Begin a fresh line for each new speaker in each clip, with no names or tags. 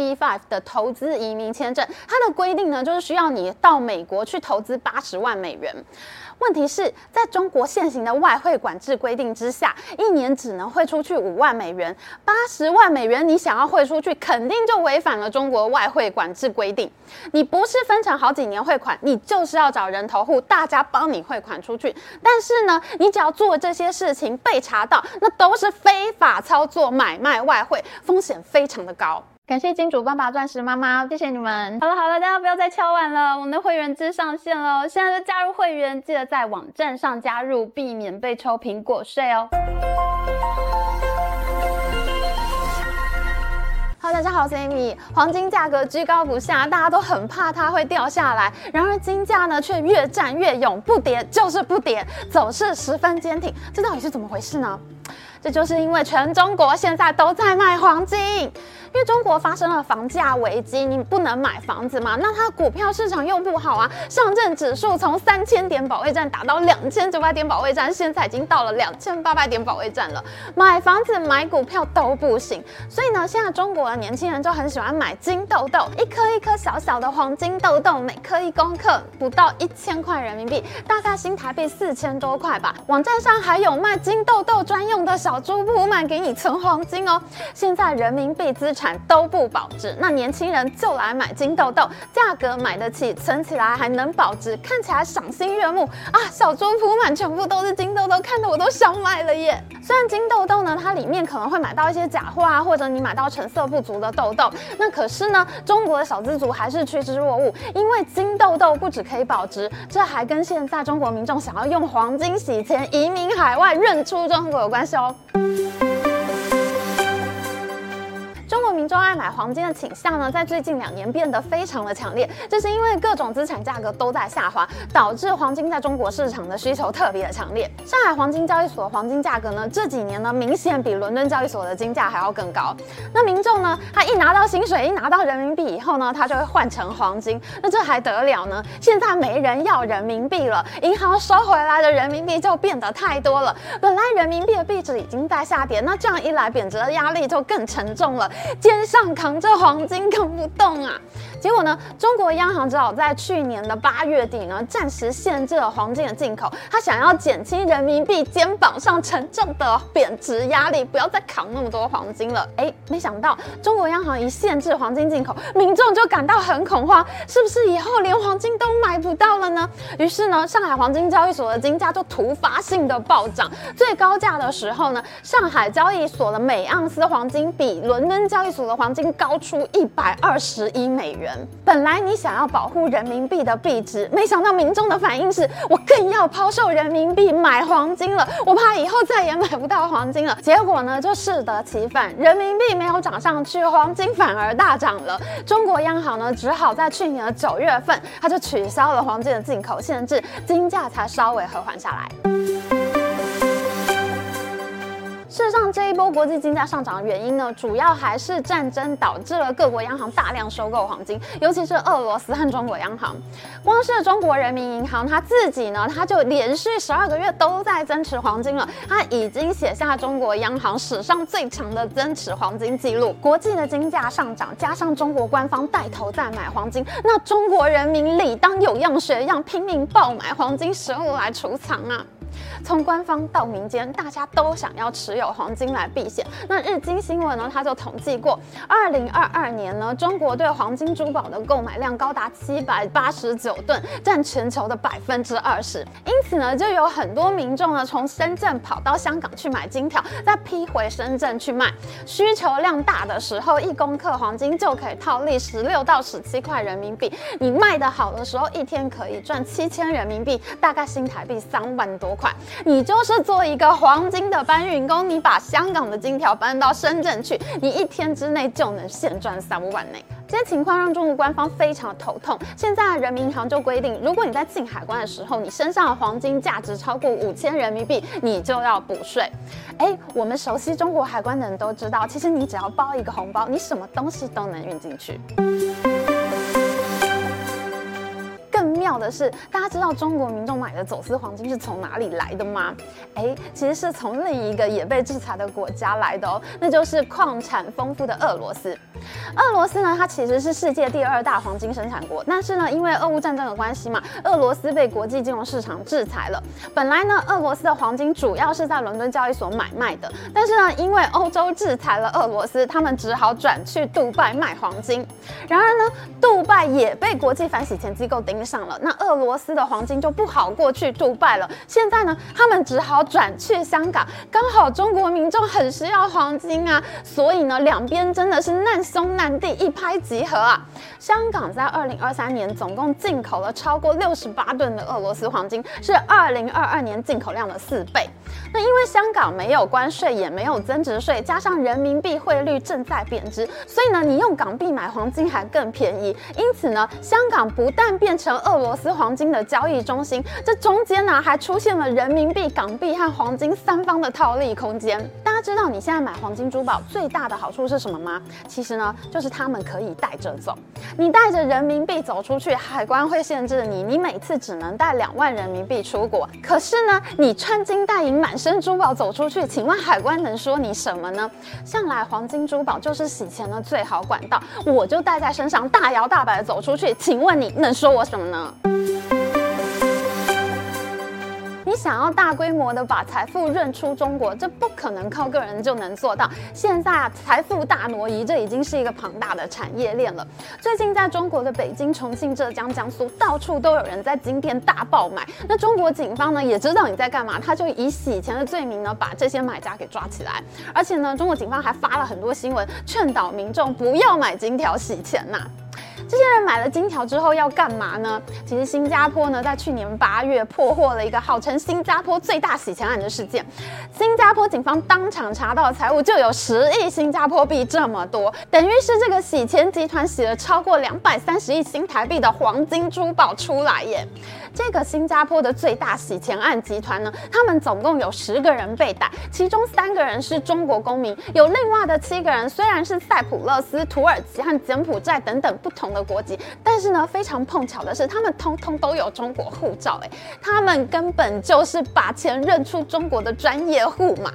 EB-5 的投资移民签证，它的规定呢，就是需要你到美国去投资八十万美元。问题是在中国现行的外汇管制规定之下，一年只能汇出去五万美元，八十万美元你想要汇出去，肯定就违反了中国外汇管制规定。你不是分成好几年汇款，你就是要找人头户，大家帮你汇款出去。但是呢，你只要做这些事情被查到，那都是非法操作买卖外汇，风险非常的高。感谢金主爸爸、钻石妈妈，谢谢你们。好了好了，大家不要再敲碗了，我们的会员制上线了，现在就加入会员，记得在网站上加入，避免被抽苹果税哦。Hello，大家好，我是 Amy。黄金价格居高不下，大家都很怕它会掉下来，然而金价呢却越战越勇，不跌就是不跌，走势十分坚挺，这到底是怎么回事呢？这就是因为全中国现在都在卖黄金。因为中国发生了房价危机，你不能买房子嘛？那它股票市场又不好啊。上证指数从三千点保卫战打到两千九百点保卫战，现在已经到了两千八百点保卫战了。买房子、买股票都不行。所以呢，现在中国的年轻人就很喜欢买金豆豆，一颗一颗小小的黄金豆豆，每颗一公克，不到一千块人民币，大概新台币四千多块吧。网站上还有卖金豆豆专用的小猪铺满给你存黄金哦。现在人民币资产产都不保值，那年轻人就来买金豆豆，价格买得起，存起来还能保值，看起来赏心悦目啊！小猪铺满全部都是金豆豆，看得我都想买了耶。虽然金豆豆呢，它里面可能会买到一些假货啊，或者你买到成色不足的豆豆，那可是呢，中国的小资族还是趋之若鹜，因为金豆豆不止可以保值，这还跟现在中国民众想要用黄金洗钱、移民海外、认出中国有关系哦。中国民众爱买黄金的倾向呢，在最近两年变得非常的强烈，这是因为各种资产价格都在下滑，导致黄金在中国市场的需求特别的强烈。上海黄金交易所的黄金价格呢，这几年呢，明显比伦敦交易所的金价还要更高。那民众呢，他一拿到薪水，一拿到人民币以后呢，他就会换成黄金，那这还得了呢？现在没人要人民币了，银行收回来的人民币就变得太多了。本来人民币的币值已经在下跌，那这样一来，贬值的压力就更沉重了。肩上扛着黄金扛不动啊！结果呢，中国央行只好在去年的八月底呢，暂时限制了黄金的进口。他想要减轻人民币肩膀上沉重的贬值压力，不要再扛那么多黄金了。哎，没想到中国央行一限制黄金进口，民众就感到很恐慌，是不是以后连黄金都买不到了呢？于是呢，上海黄金交易所的金价就突发性的暴涨，最高价的时候呢，上海交易所的每盎司黄金比伦敦交易所的黄金高出一百二十一美元。本来你想要保护人民币的币值，没想到民众的反应是：我更要抛售人民币买黄金了，我怕以后再也买不到黄金了。结果呢，就适得其反，人民币没有涨上去，黄金反而大涨了。中国央行呢，只好在去年的九月份，它就取消了黄金的进口限制，金价才稍微和缓下来。事实上，这一波国际金价上涨的原因呢，主要还是战争导致了各国央行大量收购黄金，尤其是俄罗斯和中国央行。光是中国人民银行，它自己呢，它就连续十二个月都在增持黄金了，它已经写下中国央行史上最长的增持黄金记录。国际的金价上涨，加上中国官方带头在买黄金，那中国人民理当有样学样，拼命爆买黄金实物来储藏啊。从官方到民间，大家都想要持有黄金来避险。那日经新闻呢，他就统计过，二零二二年呢，中国对黄金珠宝的购买量高达七百八十九吨，占全球的百分之二十。因此呢，就有很多民众呢，从深圳跑到香港去买金条，再批回深圳去卖。需求量大的时候，一公克黄金就可以套利十六到十七块人民币。你卖得好的时候，一天可以赚七千人民币，大概新台币三万多块。你就是做一个黄金的搬运工，你把香港的金条搬到深圳去，你一天之内就能现赚三五万呢。这些情况让中国官方非常头痛。现在人民银行就规定，如果你在进海关的时候，你身上的黄金价值超过五千人民币，你就要补税。哎，我们熟悉中国海关的人都知道，其实你只要包一个红包，你什么东西都能运进去。妙的是，大家知道中国民众买的走私黄金是从哪里来的吗？哎，其实是从另一个也被制裁的国家来的哦，那就是矿产丰富的俄罗斯。俄罗斯呢，它其实是世界第二大黄金生产国，但是呢，因为俄乌战争的关系嘛，俄罗斯被国际金融市场制裁了。本来呢，俄罗斯的黄金主要是在伦敦交易所买卖的，但是呢，因为欧洲制裁了俄罗斯，他们只好转去杜拜卖黄金。然而呢，杜拜也被国际反洗钱机构盯上了，那俄罗斯的黄金就不好过去杜拜了。现在呢，他们只好转去香港，刚好中国民众很需要黄金啊，所以呢，两边真的是难兄难弟，一拍即合啊。香港在二零二三年总共进口了超过六十八吨的俄罗斯黄金，是二零二二年进口量的四倍。那因为香港没有关税，也没有增值税，加上人民币汇率正在贬值，所以呢，你用港币买黄金还更便宜。因此呢，香港不但变成俄罗斯黄金的交易中心，这中间呢还出现了人民币、港币和黄金三方的套利空间。大家知道你现在买黄金珠宝最大的好处是什么吗？其实，就是他们可以带着走。你带着人民币走出去，海关会限制你，你每次只能带两万人民币出国。可是呢，你穿金戴银满身珠宝走出去，请问海关能说你什么呢？向来黄金珠宝就是洗钱的最好管道，我就带在身上，大摇大摆的走出去，请问你能说我什么呢？想要大规模的把财富润出中国，这不可能靠个人就能做到。现在啊，财富大挪移，这已经是一个庞大的产业链了。最近在中国的北京、重庆、浙江、江苏，到处都有人在金店大爆买。那中国警方呢，也知道你在干嘛，他就以洗钱的罪名呢，把这些买家给抓起来。而且呢，中国警方还发了很多新闻，劝导民众不要买金条洗钱呐、这些人买了金条之后要干嘛呢？其实新加坡呢，在去年八月破获了一个号称新加坡最大洗钱案的事件。新加坡警方当场查到财物就有十亿新加坡币这么多，等于是这个洗钱集团洗了超过两百三十亿新台币的黄金珠宝出来耶。这个新加坡的最大洗钱案集团呢，他们总共有十个人被逮，其中三个人是中国公民，有另外的七个人虽然是塞浦路斯、土耳其和柬埔寨等等不同的国籍，但是呢，非常碰巧的是，他们通通都有中国护照，哎，他们根本就是把钱认出中国的专业户嘛。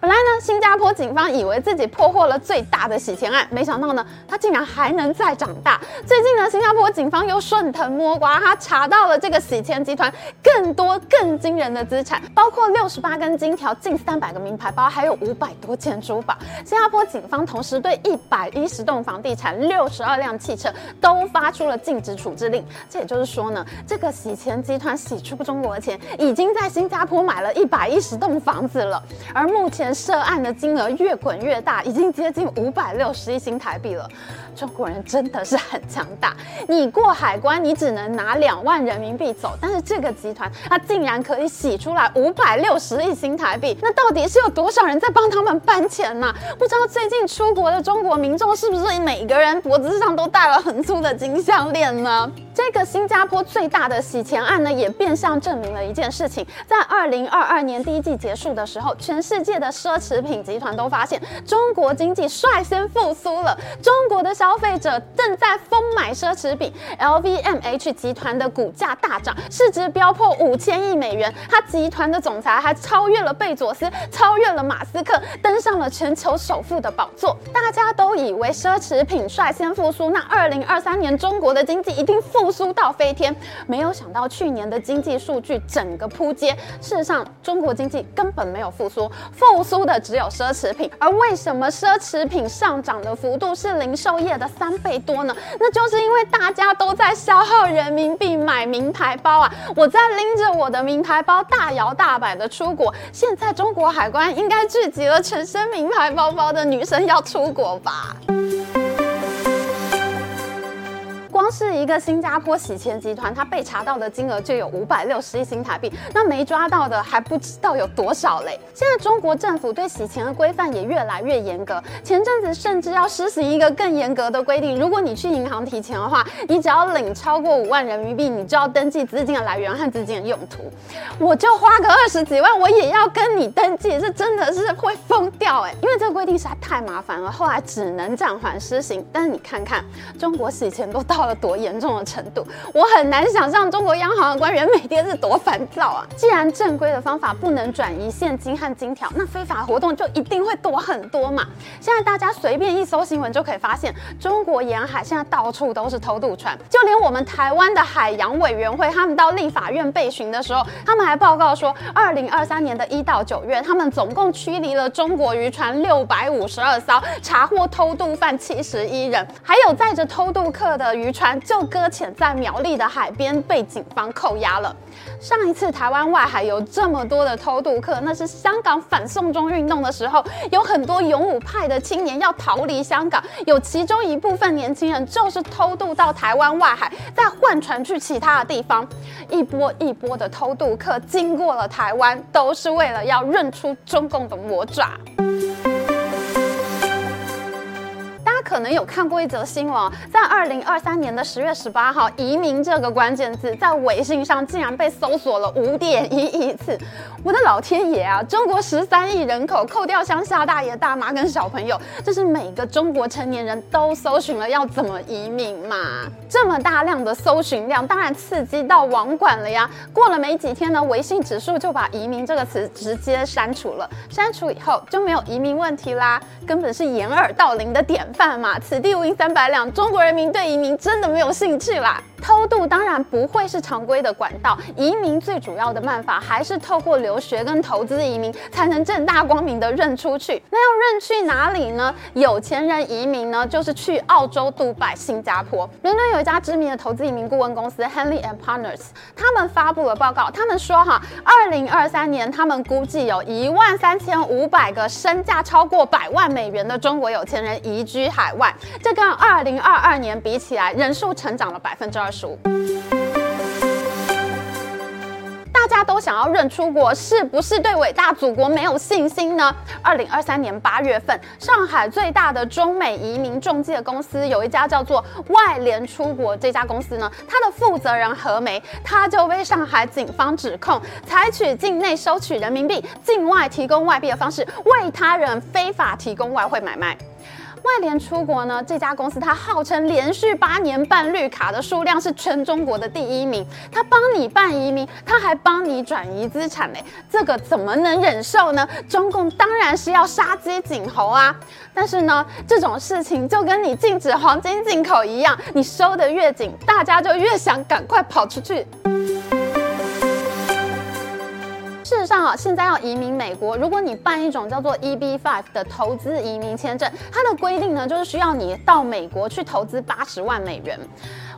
本来呢，新加坡警方以为自己破获了最大的洗钱案，没想到呢，它竟然还能再长大。最近呢，新加坡警方又顺藤摸瓜，他查到了这个洗钱集团更多更惊人的资产，包括六十八根金条、近三百个名牌包，还有五百多件珠宝。新加坡警方同时对一百一十栋房地产、六十二辆汽车都发出了禁止处置令。这也就是说呢，这个洗钱集团洗出中国的钱，已经在新加坡买了一百一十栋房子了，而目前。涉案的金额越滚越大，已经接近五百六十亿新台币了。中国人真的是很强大，你过海关，你只能拿两万人民币走，但是这个集团它竟然可以洗出来五百六十亿新台币，那到底是有多少人在帮他们搬钱呢？不知道最近出国的中国民众是不是每个人脖子上都戴了很粗的金项链呢？这个新加坡最大的洗钱案呢，也变相证明了一件事情：在二零二二年第一季结束的时候，全世界的奢侈品集团都发现中国经济率先复苏了，中国的消费者正在疯买奢侈品。LVMH 集团的股价大涨，市值飙破五千亿美元，它集团的总裁还超越了贝佐斯，超越了马斯克，登上了全球首富的宝座。大家都以为奢侈品率先复苏，那二零二三年中国的经济一定复。苏到飞天，没有想到去年的经济数据整个扑街。事实上，中国经济根本没有复苏，复苏的只有奢侈品。而为什么奢侈品上涨的幅度是零售业的三倍多呢？那就是因为大家都在消耗人民币买名牌包啊！我在拎着我的名牌包大摇大摆的出国。现在中国海关应该聚集了全身名牌包包的女生要出国吧？光是一个新加坡洗钱集团，它被查到的金额就有五百六十亿新台币，那没抓到的还不知道有多少嘞。现在中国政府对洗钱的规范也越来越严格，前阵子甚至要实行一个更严格的规定，如果你去银行提钱的话，你只要领超过五万人民币，你就要登记资金的来源和资金的用途。我就花个二十几万，我也要跟你登记，这真的是会疯掉哎！因为这个规定实在太麻烦了，后来只能暂缓施行。但是你看看，中国洗钱都到了多严重的程度，我很难想象中国央行的官员每天是多烦躁啊！既然正规的方法不能转移现金和金条，那非法活动就一定会多很多嘛。现在大家随便一搜新闻就可以发现，中国沿海现在到处都是偷渡船，就连我们台湾的海洋委员会，他们到立法院备询的时候，他们还报告说，二零二三年的一到九月，他们总共驱离了中国渔船六百五十二艘，查获偷渡犯七十一人，还有载着偷渡客的渔船就搁浅在苗栗的海边，被警方扣押了。上一次台湾外海有这么多的偷渡客，那是香港反送中运动的时候，有很多勇武派的青年要逃离香港，有其中一部分年轻人就是偷渡到台湾外海，再换船去其他的地方，一波一波的偷渡客经过了台湾，都是为了要认出中共的魔爪。可能有看过一则新闻，在二零二三年的十月十八号，“移民”这个关键字在微信上竟然被搜索了五点一亿次。我的老天爷啊！中国十三亿人口，扣掉乡下大爷大妈跟小朋友，这是每个中国成年人都搜寻了要怎么移民嘛？这么大量的搜寻量，当然刺激到网管了呀。过了没几天呢，微信指数就把“移民”这个词直接删除了。删除以后就没有移民问题啦，根本是掩耳盗铃的典范。此地无银三百两，中国人民对移民真的没有兴趣啦。偷渡当然不会是常规的管道，移民最主要的办法还是透过留学跟投资移民，才能正大光明的认出去。那要认去哪里呢？有钱人移民呢，就是去澳洲、杜拜、新加坡。伦敦有一家知名的投资移民顾问公司 Henley and Partners，他们发布了报告，他们说哈，二零二三年他们估计有一万三千五百个身价超过百万美元的中国有钱人移居海外，这跟二零二二年比起来，人数成长了百分之二大家都想要认出国，是不是对伟大祖国没有信心呢？二零二三年八月份，上海最大的中美移民中介公司有一家叫做外联出国，这家公司呢，它的负责人何梅，他就被上海警方指控采取境内收取人民币、境外提供外币的方式，为他人非法提供外汇买卖。外联出国呢，这家公司它号称连续八年办绿卡的数量是全中国的第一名。它帮你办移民，它还帮你转移资产嘞，这个怎么能忍受呢？中共当然是要杀鸡儆猴啊！但是呢，这种事情就跟你禁止黄金进口一样，你收得越紧，大家就越想赶快跑出去。事实上啊，现在要移民美国，如果你办一种叫做 EB five 的投资移民签证，它的规定呢，就是需要你到美国去投资八十万美元。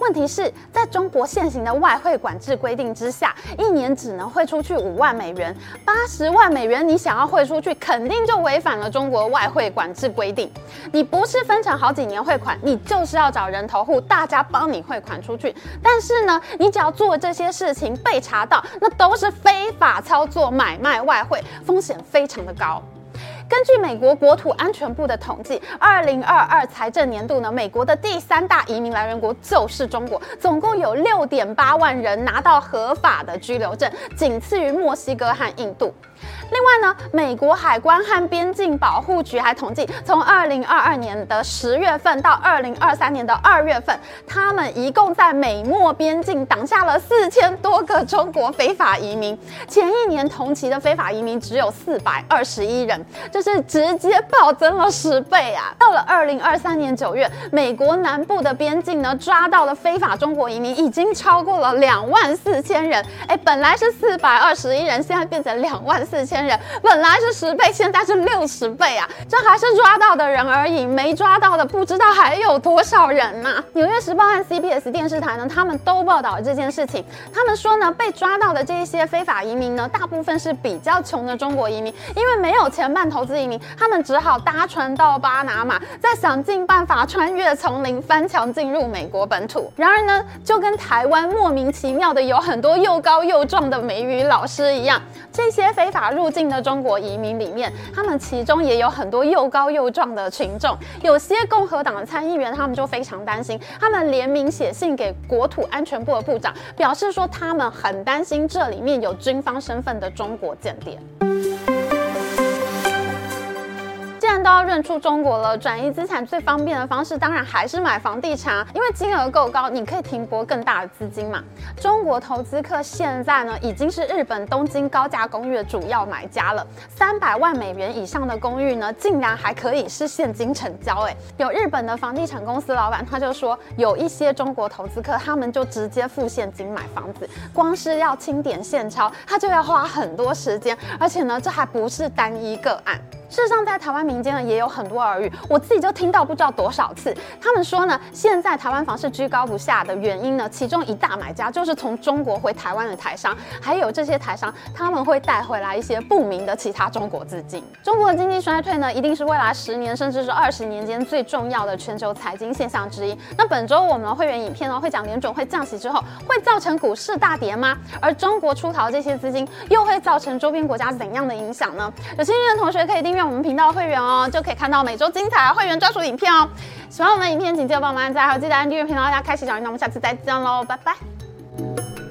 问题是在中国现行的外汇管制规定之下，一年只能汇出去五万美元，八十万美元你想要汇出去，肯定就违反了中国外汇管制规定。你不是分成好几年汇款，你就是要找人头户，大家帮你汇款出去。但是呢，你只要做这些事情被查到，那都是非法操作买卖外汇，风险非常的高。根据美国国土安全部的统计，二零二二财政年度呢，美国的第三大移民来源国就是中国，总共有六点八万人拿到合法的居留证，仅次于墨西哥和印度。另外呢，美国海关和边境保护局还统计，从二零二二年的十月份到二零二三年的二月份，他们一共在美墨边境挡下了四千多个中国非法移民。前一年同期的非法移民只有四百二十一人，这是直接暴增了十倍啊！到了二零二三年九月，美国南部的边境呢，抓到了非法中国移民已经超过了两万四千人。哎，本来是四百二十一人，现在变成两万四千人，本来是十倍，现在是六十倍啊！这还是抓到的人而已，没抓到的不知道还有多少人呢、纽约时报和 CBS 电视台呢，他们都报道了这件事情。他们说呢，被抓到的这一些非法移民呢，大部分是比较穷的中国移民，因为没有钱办投资移民，他们只好搭船到巴拿马，再想尽办法穿越丛林，翻墙进入美国本土。然而呢，就跟台湾莫名其妙的有很多又高又壮的美语老师一样，这些非法入进。的中国移民里面，他们其中也有很多又高又壮的群众。有些共和党的参议员，他们就非常担心，他们联名写信给国土安全部的部长，表示说他们很担心这里面有军方身份的中国间谍。要认出中国了，转移资产最方便的方式当然还是买房地产，因为金额够高，你可以停泊更大的资金嘛。中国投资客现在呢已经是日本东京高价公寓的主要买家了，三百万美元以上的公寓呢，竟然还可以是现金成交。哎，有日本的房地产公司老板他就说，有一些中国投资客他们就直接付现金买房子，光是要清点现钞，他就要花很多时间，而且呢，这还不是单一个案。事实上，在台湾民间也有很多耳语，我自己就听到不知道多少次。他们说呢，现在台湾房市居高不下的原因呢，其中一大买家就是从中国回台湾的台商，还有这些台商他们会带回来一些不明的其他中国资金。中国的经济衰退呢，一定是未来十年甚至是二十年间最重要的全球财经现象之一。那本周我们的会员影片呢，会讲联准会降息之后会造成股市大跌吗？而中国出逃这些资金又会造成周边国家怎样的影响呢？有兴趣的同学可以订阅。我们频道会员哦，就可以看到每周精彩会员专属影片哦。喜欢我们的影片，请记得帮我们按赞，还有记得按订阅频道，大家开启小铃铛。我们下次再见喽，拜拜。